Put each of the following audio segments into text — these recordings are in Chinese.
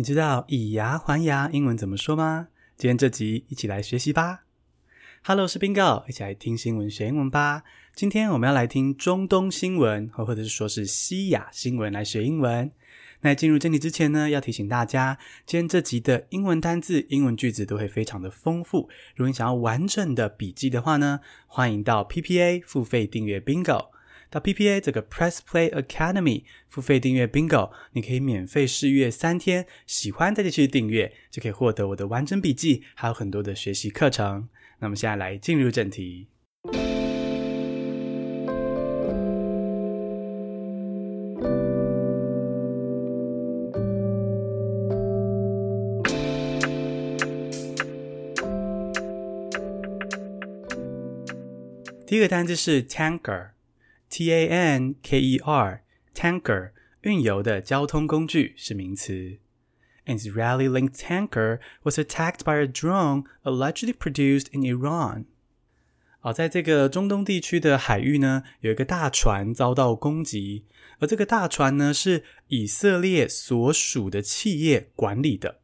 你知道以牙还牙英文怎么说吗？今天这集一起来学习吧。Hello，我是 Bingo，一起来听新闻学英文吧。今天我们要来听中东新闻，或者是说是西亚新闻来学英文。那进入正题之前呢，要提醒大家，今天这集的英文单字、英文句子都会非常的丰富。如果你想要完整的笔记的话呢，欢迎到 PPA 付费订阅 Bingo。到 PPA 这个 Press Play Academy 付费订阅 Bingo，你可以免费试阅三天，喜欢再继续订阅，就可以获得我的完整笔记，还有很多的学习课程。那么现在来进入正题。第一个单词是 Tanker。T A N K E R，tanker，运油的交通工具是名词。An Israeli-linked tanker was attacked by a drone allegedly produced in Iran。好，在这个中东地区的海域呢，有一个大船遭到攻击，而这个大船呢是以色列所属的企业管理的。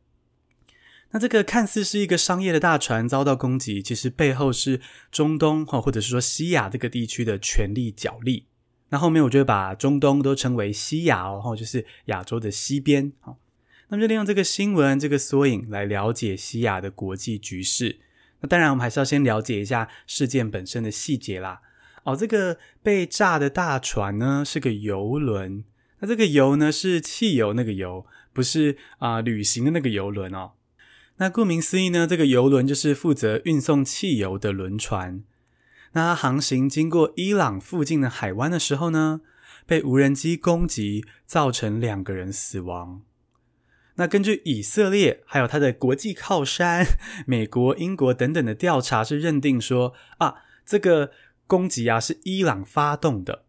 那这个看似是一个商业的大船遭到攻击，其实背后是中东哈，或者是说西亚这个地区的权力角力。那后面我就会把中东都称为西亚哦，就是亚洲的西边。好，那么就利用这个新闻这个缩影来了解西亚的国际局势。那当然，我们还是要先了解一下事件本身的细节啦。哦，这个被炸的大船呢是个邮轮，那这个油呢是汽油那个油，不是啊、旅行的那个游轮哦。那顾名思义呢，这个邮轮就是负责运送汽油的轮船。那它航行经过伊朗附近的海湾的时候呢，被无人机攻击，造成两个人死亡。那根据以色列还有它的国际靠山美国、英国等等的调查，是认定说啊，这个攻击啊是伊朗发动的。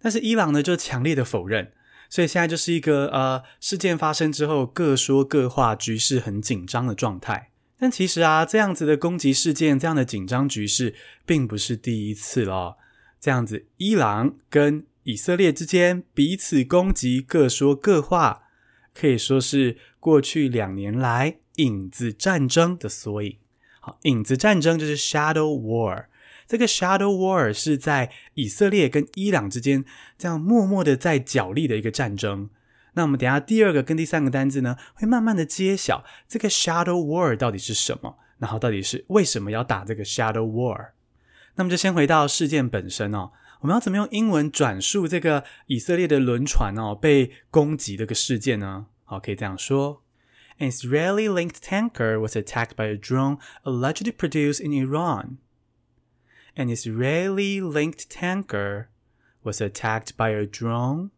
但是伊朗呢就强烈的否认。所以现在就是一个呃，事件发生之后各说各话，局势很紧张的状态。但其实啊，这样子的攻击事件，这样的紧张局势，并不是第一次了。这样子，伊朗跟以色列之间彼此攻击，各说各话，可以说是过去两年来影子战争的缩影。好，影子战争就是 Shadow War。这个 Shadow War 是在以色列跟伊朗之间这样默默的在角力的一个战争。那我们等下第二个跟第三个单字呢，会慢慢的揭晓这个 Shadow War 到底是什么，然后到底是为什么要打这个 Shadow War。那么就先回到事件本身哦，我们要怎么用英文转述这个以色列的轮船哦被攻击这个事件呢？好，可以这样说：An Israeli-linked tanker was attacked by a drone allegedly produced in Iran. An Israeli-linked tanker was attacked by a drone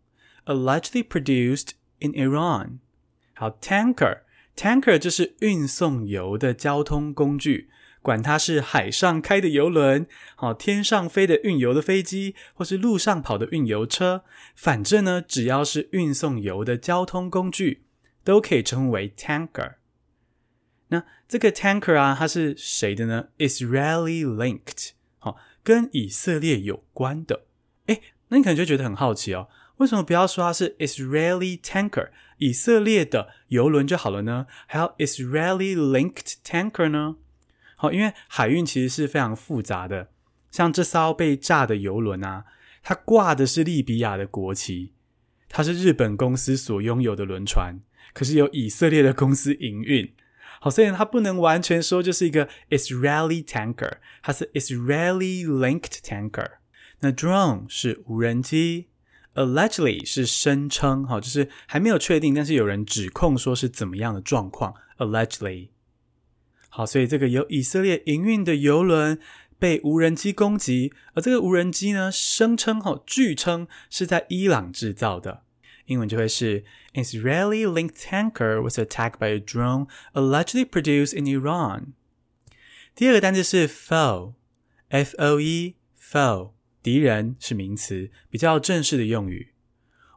allegedly produced in Iran. 好，tanker，tanker 就是运送油的交通工具，管它是海上开的油轮，好，天上飞的运油的飞机，或是陆上跑的运油车，反正呢，只要是运送油的交通工具，都可以称为 tanker。那这个 tanker 啊，它是谁的呢？Israeli-linked。好， 跟以色列有关的，诶，那你可能就觉得很好奇哦，为什么不要说它是 Israeli tanker，以色列的邮轮就好了呢？还要 Israeli linked tanker 呢？好，因为海运其实是非常复杂的，像这艘被炸的邮轮啊，它挂的是利比亚的国旗，它是日本公司所拥有的轮船，可是由以色列的公司营运。好，虽然它不能完全说就是一个 Israeli tanker，它是 Israeli linked tanker。那 drone 是无人机，allegedly 是声称，哈，就是还没有确定，但是有人指控说是怎么样的状况，allegedly。好，所以这个由以色列营运的邮轮被无人机攻击，而这个无人机呢，声称，哈，据称是在伊朗制造的。英文就会是 An Israeli-linked tanker was attacked by a drone allegedly produced in Iran。第二个单词是 foe，F-O-E，foe，敌人是名词，比较正式的用语。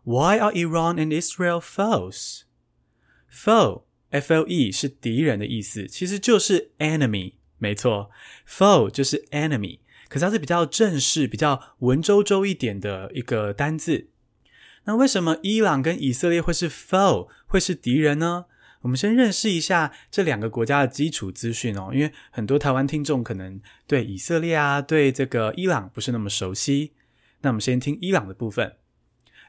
Why are Iran and Israel foes？Foe，F-O-E 是敌人的意思，其实就是 enemy，没错，foe 就是 enemy，可是它是比较正式、比较文绉绉一点的一个单字。 那为什么伊朗跟以色列会是 foe，会是敌人呢？我们先认识一下这两个国家的基础资讯哦，因为很多台湾听众可能对以色列啊、对这个伊朗不是那么熟悉。那我们先听伊朗的部分。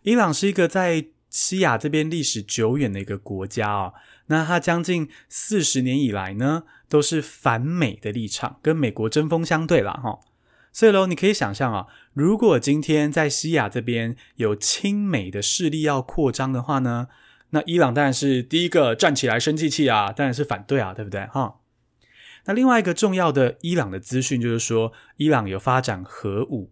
伊朗是一个在西亚这边历史久远的一个国家哦。那它将近四十年以来呢，都是反美的立场，跟美国针锋相对了哈。所以喽，你可以想象啊，如果今天在西亚这边有亲美的势力要扩张的话呢，那伊朗当然是第一个站起来生气气啊，当然是反对啊，对不对哈？那另外一个重要的伊朗的资讯就是说，伊朗有发展核武。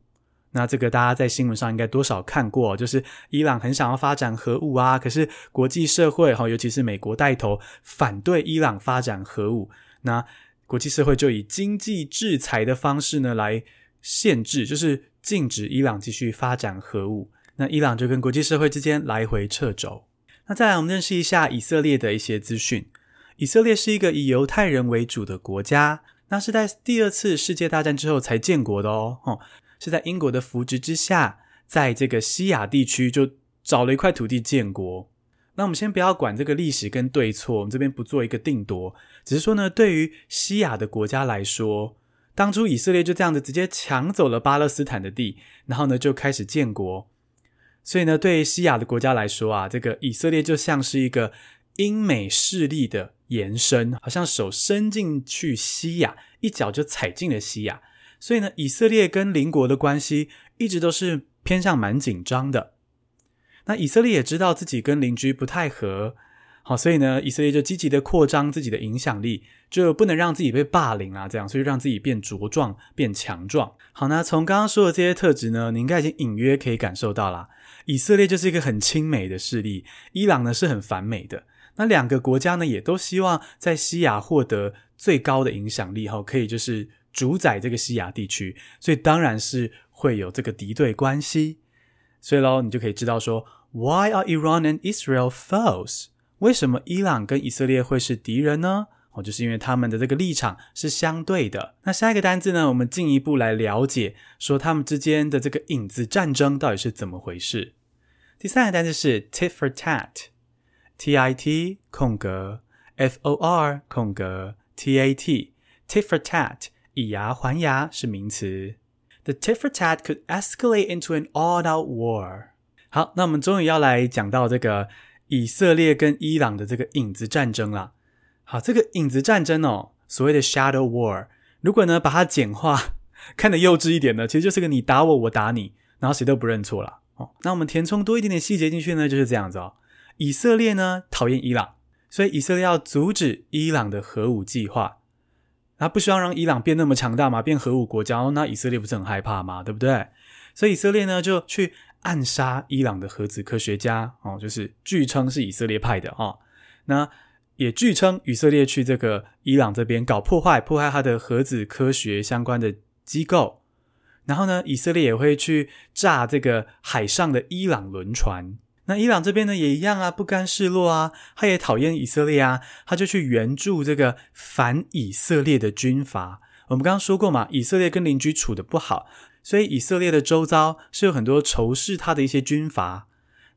那这个大家在新闻上应该多少看过，就是伊朗很想要发展核武啊，可是国际社会哈，尤其是美国带头反对伊朗发展核武，那国际社会就以经济制裁的方式呢来限制，就是禁止伊朗继续发展核武。那伊朗就跟国际社会之间来回掣肘。那再来，我们认识一下以色列的一些资讯。以色列是一个以犹太人为主的国家，那是在第二次世界大战之后才建国的哦。哦是在英国的扶植之下，在这个西亚地区就找了一块土地建国。那我们先不要管这个历史跟对错，我们这边不做一个定夺，只是说呢，对于西亚的国家来说，当初以色列就这样子直接抢走了巴勒斯坦的地，然后呢就开始建国。所以呢，对西亚的国家来说啊，这个以色列就像是一个英美势力的延伸，好像手伸进去西亚，一脚就踩进了西亚。所以呢，以色列跟邻国的关系一直都是偏向蛮紧张的。那以色列也知道自己跟邻居不太合，好，所以呢，以色列就积极的扩张自己的影响力，就不能让自己被霸凌啊，这样，所以让自己变茁壮、变强壮。好，那从刚刚说的这些特质呢，你应该已经隐约可以感受到啦。以色列就是一个很亲美的势力，伊朗呢是很反美的。那两个国家呢，也都希望在西亚获得最高的影响力，哈，可以就是。主宰这个西亚地区，所以当然是会有这个敌对关系。所以喽，你就可以知道说，Why are Iran and Israel foes？为什么伊朗跟以色列会是敌人呢？哦，就是因为他们的这个立场是相对的。那下一个单字呢，我们进一步来了解，说他们之间的这个影子战争到底是怎么回事。第三个单字是 tit for tat，T I T 空格 F O R 空格 T A T，tit for tat。以牙还牙是名词。The tit for tat could escalate into an all-out war。好，那我们终于要来讲到这个以色列跟伊朗的这个影子战争啦。好，这个影子战争哦，所谓的 shadow war，如果呢把它简化，看得幼稚一点呢，其实就是个你打我，我打你，然后谁都不认错了。哦，那我们填充多一点点细节进去呢，就是这样子哦。以色列呢讨厌伊朗，所以以色列要阻止伊朗的核武计划。那不希望让伊朗变那么强大嘛，变核武国家，那以色列不是很害怕吗？对不对？所以以色列呢就去暗杀伊朗的核子科学家哦，就是据称是以色列派的哦。那也据称以色列去这个伊朗这边搞破坏，破坏他的核子科学相关的机构。然后呢，以色列也会去炸这个海上的伊朗轮船。那伊朗这边呢也一样啊，不甘示弱啊，他也讨厌以色列啊，他就去援助这个反以色列的军阀。我们刚刚说过嘛，以色列跟邻居处得不好，所以以色列的周遭是有很多仇视他的一些军阀。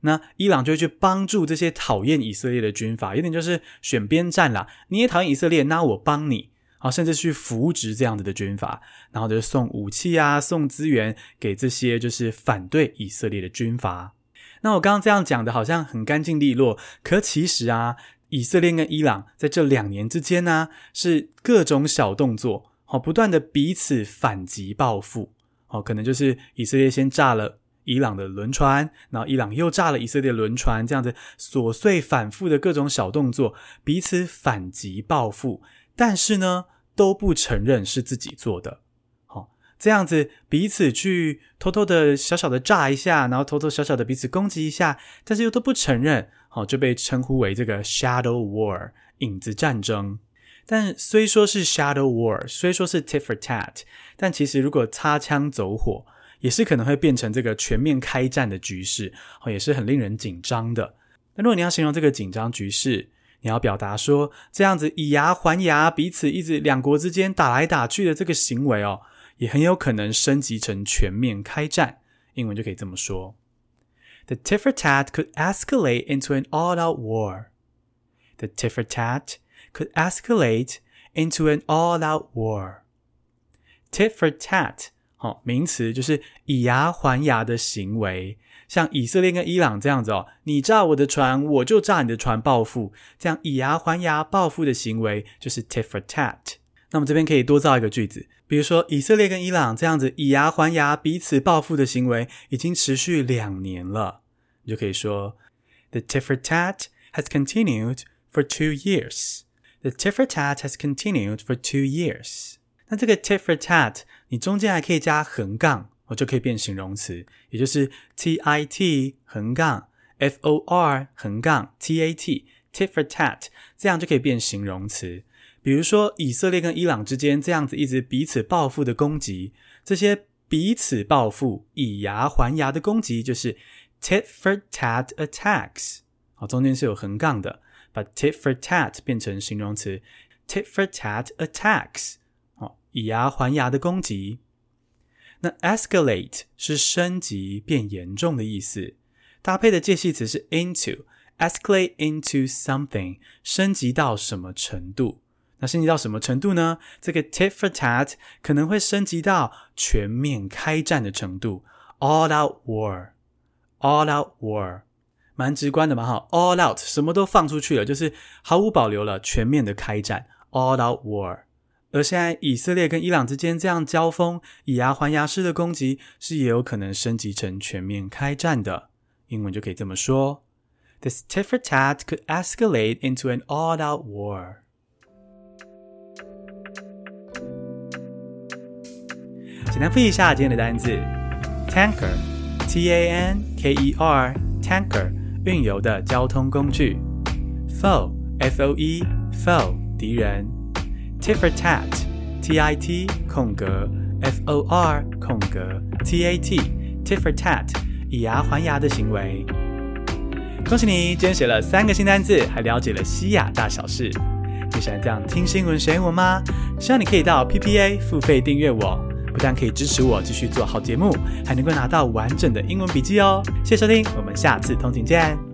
那伊朗就会去帮助这些讨厌以色列的军阀，有点就是选边站啦。你也讨厌以色列，那我帮你啊，甚至去扶植这样子的军阀，然后就送武器啊，送资源给这些就是反对以色列的军阀。那我刚刚这样讲的好像很干净利落，可其实啊，以色列跟伊朗在这两年之间呢、是各种小动作，好，不断的彼此反击报复，好，可能就是以色列先炸了伊朗的轮船，然后伊朗又炸了以色列轮船，这样子琐碎反复的各种小动作，彼此反击报复，但是呢，都不承认是自己做的。这样子彼此去偷偷的小小的炸一下，然后偷偷小小的彼此攻击一下，但是又都不承认，好，就被称呼为这个 shadow war 影子战争。但虽说是 shadow war，虽说是 tit for tat，但其实如果擦枪走火，也是可能会变成这个全面开战的局势，哦，也是很令人紧张的。那如果你要形容这个紧张局势，你要表达说这样子以牙还牙，彼此一直两国之间打来打去的这个行为哦。也很有可能升级成全面开战，英文就可以这么说：The tit for tat could escalate into an all-out war。The tit for tat could escalate into an all-out war. Tit for tat，好，名词就是以牙还牙的行为，像以色列跟伊朗这样子哦，你炸我的船，我就炸你的船报复，这样以牙还牙报复的行为就是 tit for tat。那么这边可以多造一个句子，比如说以色列跟伊朗这样子以牙还牙、彼此报复的行为已经持续两年了，你就可以说 The tit for tat has continued for two years. The tit for tat has continued for two years. 那这个 tit for tat，你中间还可以加横杠，我就可以变形容词，也就是 tit 横杠 for 横杠 tat，tit for tat，这样就可以变形容词。比如说，以色列跟伊朗之间这样子一直彼此报复的攻击，这些彼此报复、以牙还牙的攻击，就是 tit for tat attacks。好，中间是有横杠的，把 tit for tat 变成形容词，tit for tat attacks。好，以牙还牙的攻击。那 escalate 是升级、变严重的意思，搭配的介系词是 into，escalate into something，升级到什么程度？那升级到什么程度呢？这个 tit for tat 可能会升级到全面开战的程度，all out war，all out war，蛮直观的嘛哈，all out 什么都放出去了，就是毫无保留了，全面的开战，all out war。而现在以色列跟伊朗之间这样交锋，以牙还牙式的攻击，是也有可能升级成全面开战的。英文就可以这么说：This tit for tat could escalate into an all out war。简单复习一下今天的单字：tanker，T-A-N-K-E-R，tanker，运油的交通工具；foe，F-O-E，foe，敌人；tit for tat，T-I-T 空格 F-O-R 空格 T-A-T，tit for tat，以牙还牙的行为。恭喜你，今天学了三个新单字，还了解了西亚大小事。你喜欢这样听新闻学英文吗？希望你可以到 PPA 付费订阅我。不但可以支持我继续做好节目，还能够拿到完整的英文笔记哦！谢谢收听，我们下次通勤见。